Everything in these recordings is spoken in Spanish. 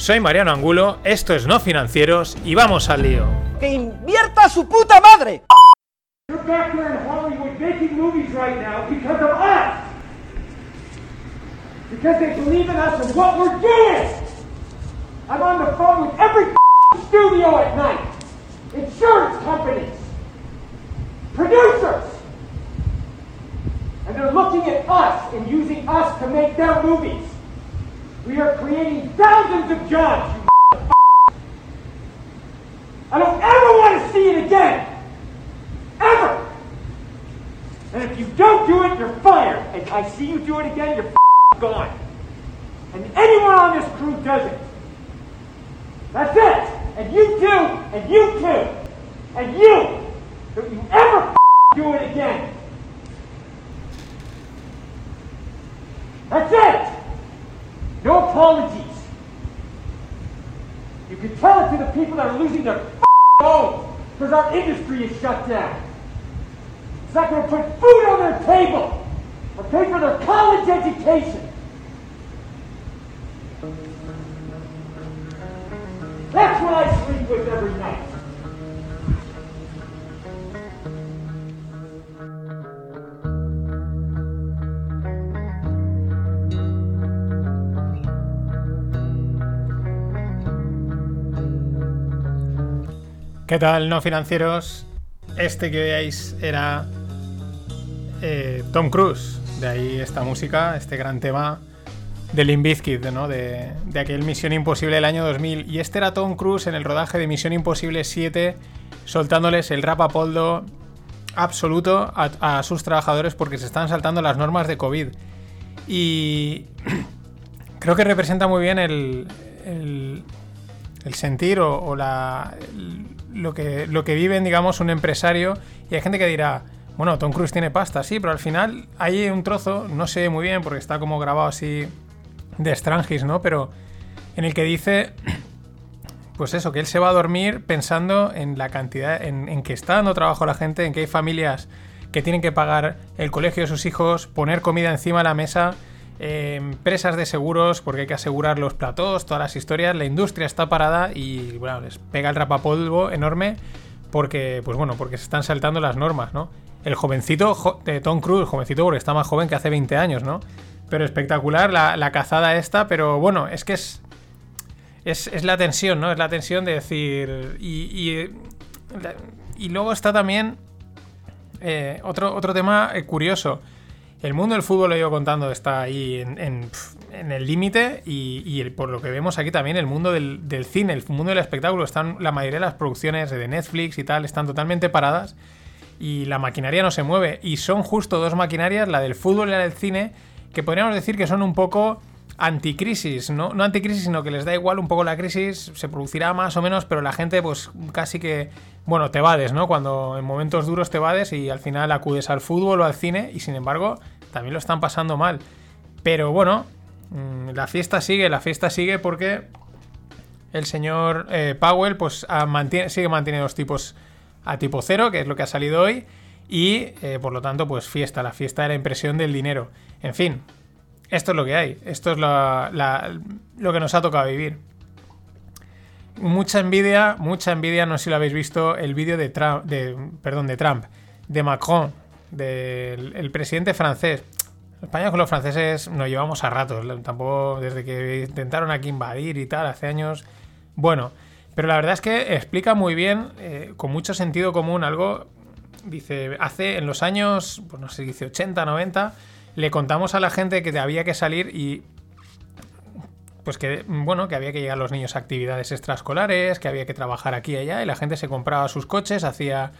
Soy Mariano Angulo, esto es No Financieros y vamos al lío. ¡Que invierta su puta madre! You're back there in Hollywood making movies right now because of us. Because they believe in us and what we're doing. I'm on the phone with every studio at night. Insurance companies. Producers. And they're looking at us and using us to make their movies. We are creating thousands of jobs, you I don't ever want to see it again. Ever. And if you don't do it, you're fired. And I see you do it again, you're gone. And anyone on this crew does it. That's it. And you too, and you too, and you. Don't you ever do it again. That's it. No apologies. You can tell it to the people that are losing their homes because our industry is shut down. It's not going to put food on their table or pay for their college education. That's what I sleep with every night. ¿Qué tal, no financieros? Este que veáis era eh, Tom Cruise. De ahí esta música, este gran tema de Limp ¿no? De, de aquel Misión Imposible del año 2000. Y este era Tom Cruise en el rodaje de Misión Imposible 7, soltándoles el rap a poldo absoluto a, sus trabajadores porque se están saltando las normas de COVID. Y creo que representa muy bien el, el, el sentir o, la, lo, que, lo que viven, digamos, un empresario. Y hay gente que dirá, bueno, Tom Cruise tiene pasta, sí, pero al final hay un trozo, no sé muy bien porque está como grabado así de Strangis, ¿no? Pero en el que dice, pues eso, que él se va a dormir pensando en la cantidad, en, en que está dando trabajo la gente, en que hay familias que tienen que pagar el colegio de sus hijos, poner comida encima de la mesa, empresas de seguros, porque hay que asegurar los platós, todas las historias, la industria está parada y bueno, les pega el rapapolvo enorme porque, pues bueno, porque se están saltando las normas, ¿no? El jovencito jo- de Tom Cruise, jovencito porque está más joven que hace 20 años, ¿no? Pero espectacular la, cazada esta, pero bueno, es que es, es, la tensión, ¿no? Es la tensión de decir. Y, y luego está también eh, otro, otro tema eh, curioso. El mundo del fútbol, lo he ido contando, está ahí en, en, el límite y, por lo que vemos aquí también el mundo del, del cine, el mundo del espectáculo, están la mayoría de las producciones de Netflix y tal, están totalmente paradas y la maquinaria no se mueve. Y son justo dos maquinarias, la del fútbol y la del cine, que podríamos decir que son un poco anticrisis, ¿no? Anticrisis, sino que les da igual un poco la crisis, se producirá más o menos, pero la gente pues casi que, bueno, te vades, ¿no? Cuando en momentos duros te vades y al final acudes al fútbol o al cine y sin embargo también lo están pasando mal. Pero bueno, mm, la fiesta sigue, la fiesta sigue porque el señor eh, Powell pues sigue manteniendo los tipos a tipo cero, que es lo que ha salido hoy, y eh, por lo tanto pues fiesta, la fiesta de la impresión del dinero. En fin, esto es lo que hay, esto es la- lo que nos ha tocado vivir. Mucha envidia, mucha envidia, no sé si lo habéis visto, el vídeo de Trump, de, de Trump, de Macron, del el presidente francés. España con los franceses nos llevamos a ratos, tampoco desde que intentaron aquí invadir y tal, hace años. Bueno, pero la verdad es que explica muy bien, eh, con mucho sentido común, algo. Dice, hace en los años, pues no sé, dice 80, 90, le contamos a la gente que había que salir y pues que bueno, que había que llegar los niños a actividades extraescolares, que había que trabajar aquí y allá, y la gente se compraba sus coches, hacía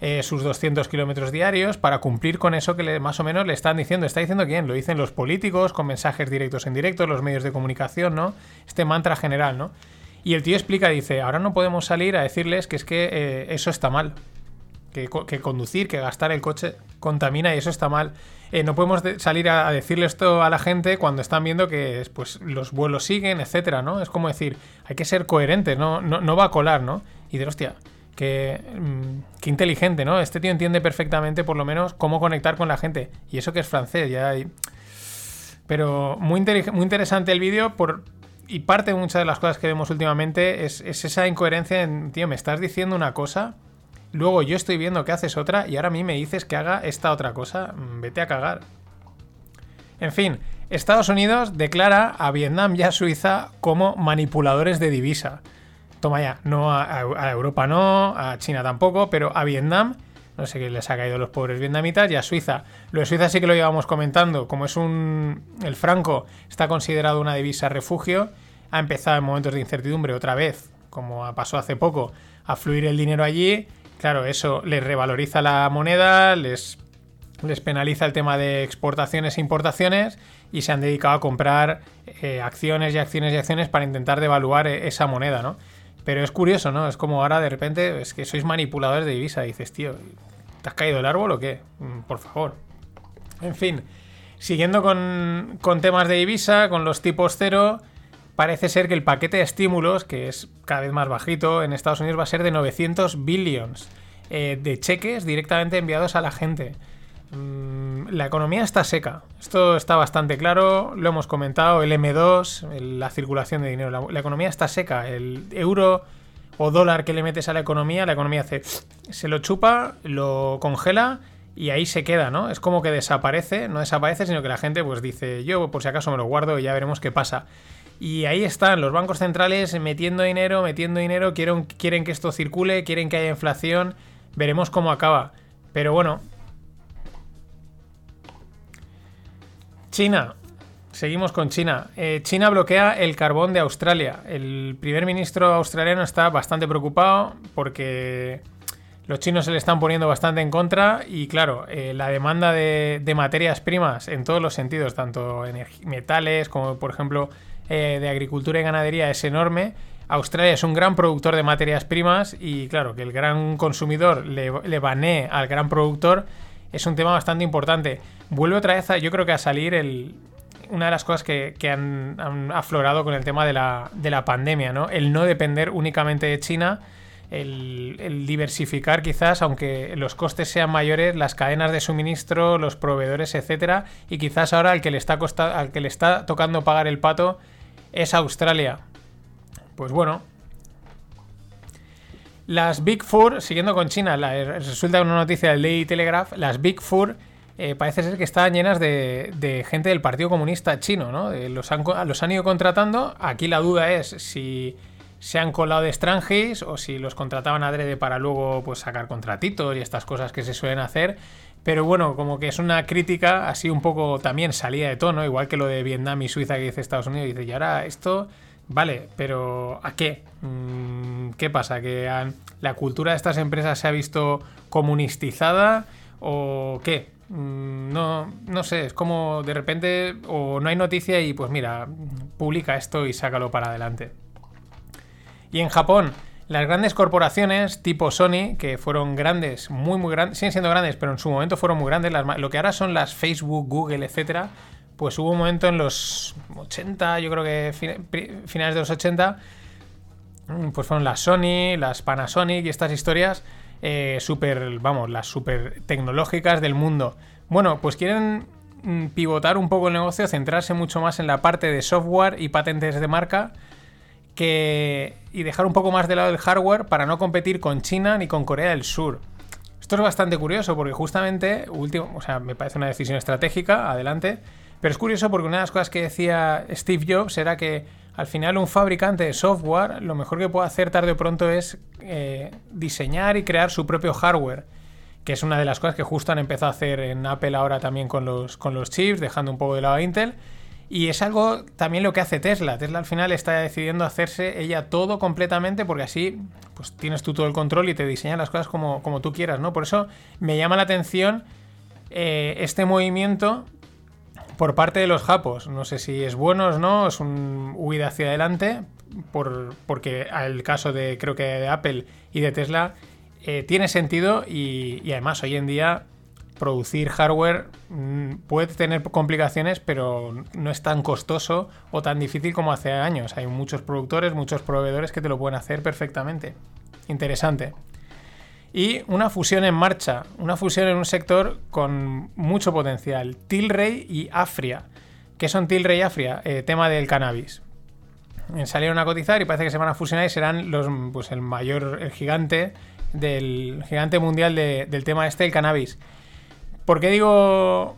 eh, sus 200 kilómetros diarios para cumplir con eso que le- más o menos le están diciendo. ¿Está diciendo quién? Lo dicen los políticos, con mensajes directos en directo, los medios de comunicación, ¿no? Este mantra general, ¿no? Y el tío explica, dice, ahora no podemos salir a decirles que es que eh, eso está mal. Que, co- que conducir, que gastar el coche contamina y eso está mal. Eh, no podemos de- salir a, decirle esto a la gente cuando están viendo que pues, los vuelos siguen, etcétera, ¿no? Es como decir, hay que ser coherentes, no, no, va a colar, ¿no? Y de hostia, que, mm, qué inteligente, ¿no? Este tío entiende perfectamente, por lo menos, cómo conectar con la gente. Y eso que es francés, ya hay... Pero muy interesante el vídeo por... Y parte de muchas de las cosas que vemos últimamente es, es esa incoherencia en, tío, me estás diciendo una cosa, luego yo estoy viendo que haces otra y ahora a mí me dices que haga esta otra cosa, Mm, vete a cagar. En fin, Estados Unidos declara a Vietnam y a Suiza como manipuladores de divisa. Toma ya, no a, Europa no, a China tampoco, pero a Vietnam, no sé qué les ha caído a los pobres vietnamitas, y a Suiza. Lo de Suiza sí que lo llevamos comentando, como es un... el franco está considerado una divisa refugio, ha empezado en momentos de incertidumbre otra vez, como pasó hace poco, a fluir el dinero allí. Claro, eso les revaloriza la moneda, les les penaliza el tema de exportaciones e importaciones y se han dedicado a comprar eh, acciones y acciones y acciones para intentar devaluar eh, esa moneda, ¿no? Pero es curioso, ¿no? Es como ahora de repente es que sois manipuladores de divisa. Dices, tío, ¿te has caído el árbol o qué? Mm, Por favor. En fin, siguiendo con, con temas de divisa, con los tipos cero, parece ser que el paquete de estímulos, que es cada vez más bajito en Estados Unidos, va a ser de 900 billions eh, de cheques directamente enviados a la gente. Mm, la economía está seca. Esto está bastante claro. Lo hemos comentado. El M2, el- la circulación de dinero. La, la economía está seca. El euro o dólar que le metes a la economía, la economía hace. Se lo chupa, lo congela y ahí se queda, ¿no? Es como que desaparece. No desaparece, sino que la gente pues dice, yo por si acaso me lo guardo y ya veremos qué pasa. Y ahí están los bancos centrales metiendo dinero, metiendo dinero, quieren, quieren que esto circule, quieren que haya inflación, veremos cómo acaba. Pero bueno, China. Seguimos con China. Eh, China bloquea el carbón de Australia. El primer ministro australiano está bastante preocupado porque los chinos se le están poniendo bastante en contra y claro, eh, la demanda de, de materias primas en todos los sentidos, tanto metales como por ejemplo eh, de agricultura y ganadería es enorme. Australia es un gran productor de materias primas y claro, que el gran consumidor le, le banee al gran productor es un tema bastante importante. Vuelve otra vez, a, yo creo que a salir el, una de las cosas que, que han, han aflorado con el tema de la, de la pandemia, ¿no? El no depender únicamente de China, el, diversificar quizás, aunque los costes sean mayores, las cadenas de suministro, los proveedores, etcétera, y quizás ahora al que le está costa- al que le está tocando pagar el pato es Australia. Pues bueno, las Big Four, siguiendo con China, la- resulta una noticia del Daily Telegraph, las Big Four eh, parece ser que están llenas de, gente del Partido Comunista chino, ¿no? Eh, los, han, co- los han ido contratando. Aquí la duda es si se han colado de extranjis o si los contrataban adrede para luego pues sacar contratitos y estas cosas que se suelen hacer. Pero bueno, como que es una crítica así un poco también salida de tono, igual que lo de Vietnam y Suiza que dice Estados Unidos. Dice, y ahora esto, vale, pero ¿a qué? Mm, ¿Qué pasa? ¿Que la cultura de estas empresas se ha visto comunistizada o qué? Mm, No, no sé, es como de repente o no hay noticia y pues mira, publica esto y sácalo para adelante. Y en Japón, las grandes corporaciones tipo Sony, que fueron grandes, muy muy grandes, siguen siendo grandes, pero en su momento fueron muy grandes, las lo que ahora son las Facebook, Google, etcétera, pues hubo un momento en los 80, yo creo que finales de los 80, mm, pues fueron las Sony, las Panasonic y estas historias eh, súper, vamos, las súper tecnológicas del mundo. Bueno, pues quieren mm, pivotar un poco el negocio, centrarse mucho más en la parte de software y patentes de marca que y dejar un poco más de lado el hardware para no competir con China ni con Corea del Sur. Esto es bastante curioso porque justamente, último, o sea, me parece una decisión estratégica, adelante, pero es curioso porque una de las cosas que decía Steve Jobs era que al final un fabricante de software lo mejor que puede hacer tarde o pronto es eh, diseñar y crear su propio hardware, que es una de las cosas que justo han empezado a hacer en Apple ahora también con los, con los chips, dejando un poco de lado a Intel. Y es algo también lo que hace Tesla. Tesla al final está decidiendo hacerse ella todo completamente porque así pues tienes tú todo el control y te diseñan las cosas como, como tú quieras, ¿no? Por eso me llama la atención eh, este movimiento por parte de los japos. No sé si es bueno o no, es un huida hacia adelante. por, porque el caso de creo que de Apple y de Tesla eh, tiene sentido y además hoy en día producir hardware mm, puede tener complicaciones, pero no es tan costoso o tan difícil como hace años. Hay muchos productores, muchos proveedores que te lo pueden hacer perfectamente. Interesante. Y una fusión en marcha, una fusión en un sector con mucho potencial. Tilray y Afria. ¿Qué son Tilray y Afria? Eh, tema del cannabis. Salieron a cotizar y parece que se van a fusionar y serán pues el mayor, el gigante del gigante mundial del tema este, el cannabis. ¿Por qué digo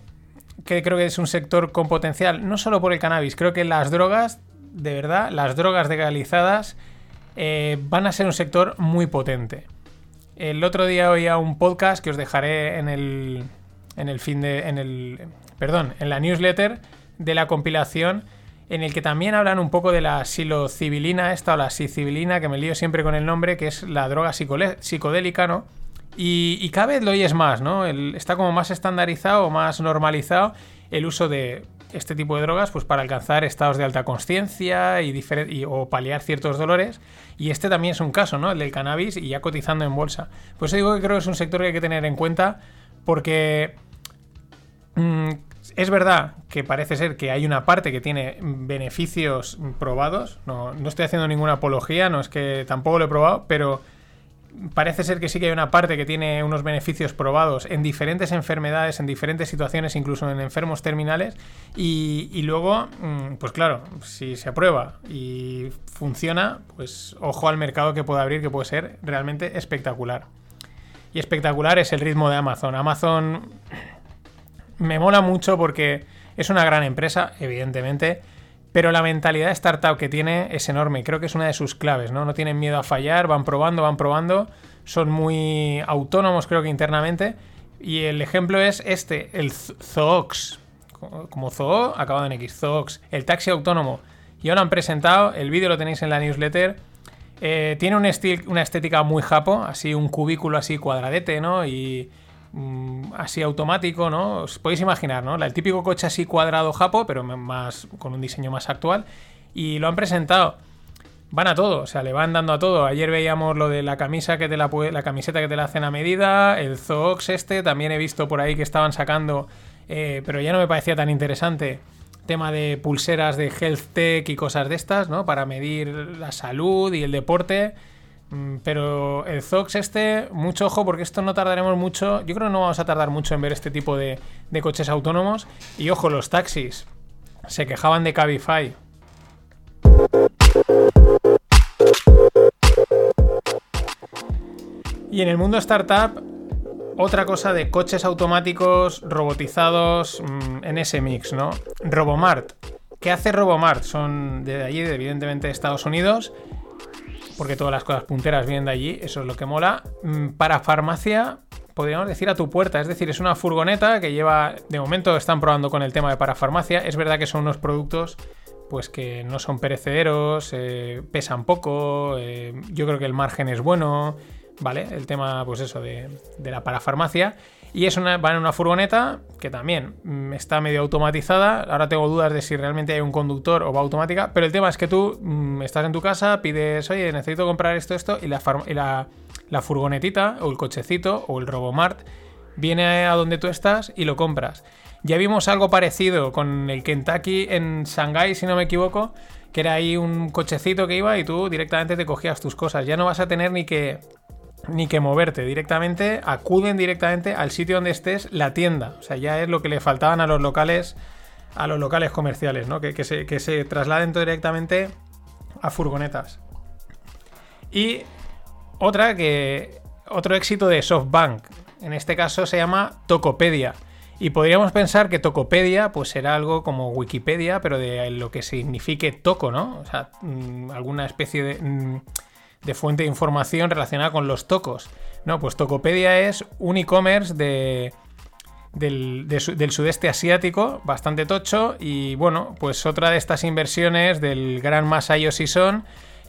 que creo que es un sector con potencial? No solo por el cannabis, creo que las drogas, de verdad, las drogas legalizadas eh, van a ser un sector muy potente. El otro día oía un podcast que os dejaré en el, en el fin de. En el, perdón, en la newsletter de la compilación, en el que también hablan un poco de la silocibilina, esta o la sicibilina, que me lío siempre con el nombre, que es la droga psicodélica, ¿no? Y, cada vez lo oyes más, ¿no? está como más estandarizado, más normalizado el uso de este tipo de drogas pues para alcanzar estados de alta conciencia y, o paliar ciertos dolores. Y este también es un caso, ¿no? El del cannabis y ya cotizando en bolsa. Pues digo que creo que es un sector que hay que tener en cuenta porque mm, es verdad que parece ser que hay una parte que tiene beneficios probados. No, no estoy haciendo ninguna apología, no es que tampoco lo he probado, pero parece ser que sí que hay una parte que tiene unos beneficios probados en diferentes enfermedades, en diferentes situaciones, incluso en enfermos terminales. Y, luego, mm, pues claro, si se aprueba y funciona, pues ojo al mercado que puede abrir, que puede ser realmente espectacular. Y espectacular es el ritmo de Amazon. Amazon me mola mucho porque es una gran empresa, evidentemente pero la mentalidad de startup que tiene es enorme. Creo que es una de sus claves, ¿no? No tienen miedo a fallar, van probando, van probando. Son muy autónomos, creo que internamente. Y el ejemplo es este, el Zoox. Como Zoo, acabado en X, Zoox. El taxi autónomo. Ya lo han presentado, el vídeo lo tenéis en la newsletter. Eh, tiene un una estética muy japo, así un cubículo así cuadradete, ¿no? Y Mm, así automático, ¿no? Os podéis imaginar, ¿no? El típico coche así cuadrado japo, pero más con un diseño más actual. Y lo han presentado. Van a todo, o sea, le van dando a todo. Ayer veíamos lo de la camisa que te la, la camiseta que te la hacen a medida, el Zoox este, también he visto por ahí que estaban sacando, eh, pero ya no me parecía tan interesante tema de pulseras de health tech y cosas de estas, ¿no? Para medir la salud y el deporte. Mm, pero el Zox este, mucho ojo porque esto no tardaremos mucho. Yo creo que no vamos a tardar mucho en ver este tipo de, coches autónomos. Y ojo, los taxis. Se quejaban de Cabify. Y en el mundo startup, otra cosa de coches automáticos robotizados mm, en ese mix, ¿no? Robomart. ¿Qué hace Robomart? Son de allí, evidentemente, de Estados Unidos porque todas las cosas punteras vienen de allí, eso es lo que mola. Mm, para farmacia, podríamos decir a tu puerta, es decir, es una furgoneta que lleva, de momento están probando con el tema de parafarmacia, es verdad que son unos productos pues que no son perecederos, eh, pesan poco, eh, yo creo que el margen es bueno, ¿vale? El tema, pues eso, de, de la parafarmacia. Y es una, va en una furgoneta que también mm, está medio automatizada. Ahora tengo dudas de si realmente hay un conductor o va automática. Pero el tema es que tú mm, estás en tu casa, pides, oye, necesito comprar esto, esto, y la, la, furgonetita o el cochecito o el Robomart viene a donde tú estás y lo compras. Ya vimos algo parecido con el Kentucky en Shanghai, si no me equivoco, que era ahí un cochecito que iba y tú directamente te cogías tus cosas. Ya no vas a tener ni que ni que moverte directamente, acuden directamente al sitio donde estés la tienda. O sea, ya es lo que le faltaban a los locales, a los locales comerciales, ¿no? Que, se, que se trasladen directamente a furgonetas. Y otra que. Otro éxito de SoftBank. En este caso se llama Tokopedia. Y podríamos pensar que Tokopedia pues será algo como Wikipedia, pero de lo que signifique toco, ¿no? O sea, mm, alguna especie de. De fuente de información relacionada con los tocos. No, pues Tokopedia es un e-commerce de, del, del, sudeste asiático, bastante tocho, y bueno, pues otra de estas inversiones del gran Masayoshi Son,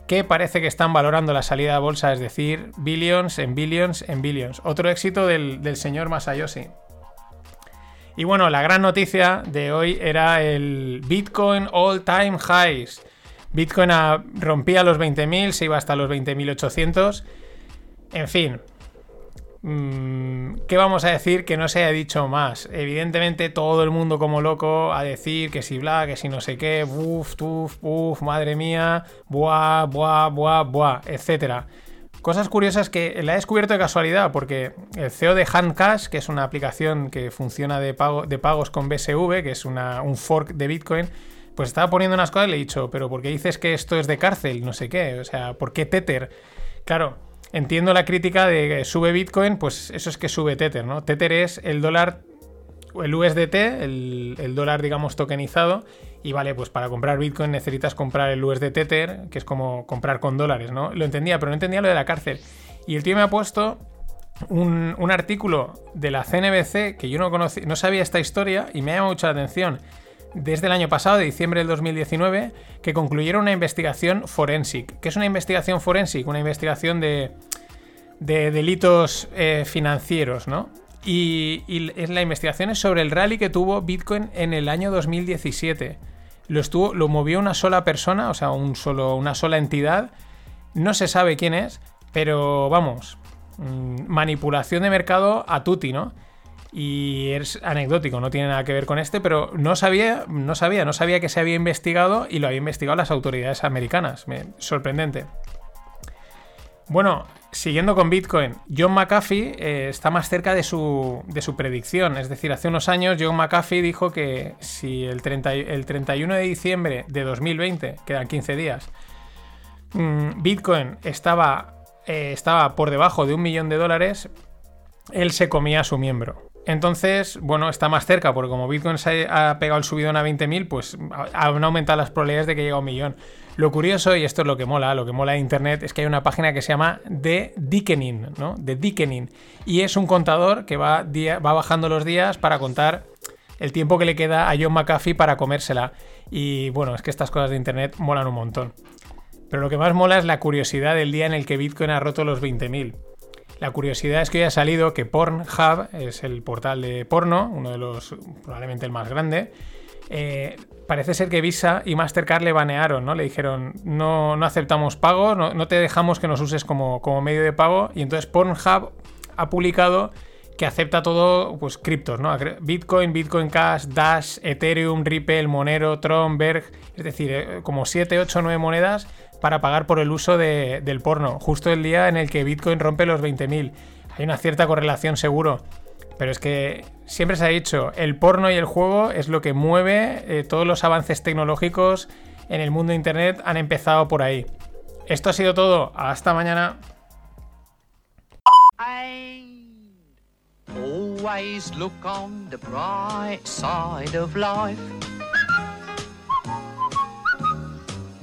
que parece que están valorando la salida a bolsa, es decir, billions en billions en billions. Otro éxito del, del señor Masayoshi. Y bueno, la gran noticia de hoy era el Bitcoin All Time Highs. Bitcoin rompía los 20.000, se iba hasta los 20.800. En fin, Mm, ¿Qué vamos a decir que no se haya dicho más? Evidentemente todo el mundo como loco a decir que si bla, que si no sé qué, buf, tuf, buf, madre mía, buah, buah, buah, buah, etcétera. Cosas curiosas que la he descubierto de casualidad porque el CEO de Handcash, que es una aplicación que funciona de, pago, de pagos con BSV, que es un fork de Bitcoin, pues estaba poniendo unas cosas y le he dicho, pero ¿por qué dices que esto es de cárcel? No sé qué, o sea, ¿por qué Tether? Claro, entiendo la crítica de que sube Bitcoin, pues eso es que sube Tether, ¿no? Tether es el dólar, el USDT, el, dólar, digamos, tokenizado. Y vale, pues para comprar Bitcoin necesitas comprar el USD Tether, que es como comprar con dólares, ¿no? Lo entendía, pero no entendía lo de la cárcel. Y el tío me ha puesto un, un artículo de la CNBC que yo no conocí, no sabía esta historia y me ha llamado mucho la atención desde el año pasado, de diciembre del 2019, que concluyeron una investigación forensic. ¿Qué es una investigación forensic? Una investigación de, de delitos eh, financieros, ¿no? Y, y la investigación es sobre el rally que tuvo Bitcoin en el año 2017. Lo, estuvo, lo movió una sola persona, o sea, un solo, una sola entidad. No se sabe quién es, pero vamos, mm, manipulación de mercado a tutti, ¿no? Y es anecdótico, no tiene nada que ver con este, pero no sabía, no sabía, no sabía que se había investigado y lo había investigado las autoridades americanas. Me- sorprendente. Bueno, siguiendo con Bitcoin, John McAfee eh, está más cerca de su, de su predicción. Es decir, hace unos años John McAfee dijo que si el, 30 y- el 31 de diciembre de 2020, quedan 15 días, mm, Bitcoin estaba, eh, estaba por debajo de un millón de dólares, él se comía a su miembro. Entonces, bueno, está más cerca, porque como Bitcoin se ha pegado el subidón a 20.000, pues ha- han aumentado las probabilidades de que llegue a un millón. Lo curioso, y esto es lo que mola, lo que mola de Internet, es que hay una página que se llama The Dickening, ¿no? The Dickening. Y es un contador que va, va bajando los días para contar el tiempo que le queda a John McAfee para comérsela. Y bueno, es que estas cosas de Internet molan un montón. Pero lo que más mola es la curiosidad del día en el que Bitcoin ha roto los 20.000. La curiosidad es que hoy ha salido que Pornhub es el portal de porno, uno de los, probablemente el más grande. eh, parece ser que Visa y Mastercard le banearon, ¿no? Le dijeron, no, no aceptamos pago, no, no te dejamos que nos uses como, como medio de pago. Y entonces Pornhub ha publicado que acepta todo, pues criptos, ¿no? Bitcoin, Bitcoin Cash, Dash, Ethereum, Ripple, Monero, Tron, Berg, es decir, eh, como 7, 8, 9 monedas para pagar por el uso de- del porno, justo el día en el que Bitcoin rompe los 20.000. Hay una cierta correlación seguro, pero es que siempre se ha dicho, el porno y el juego es lo que mueve eh, todos los avances tecnológicos en el mundo de Internet, han empezado por ahí. Esto ha sido todo, hasta mañana.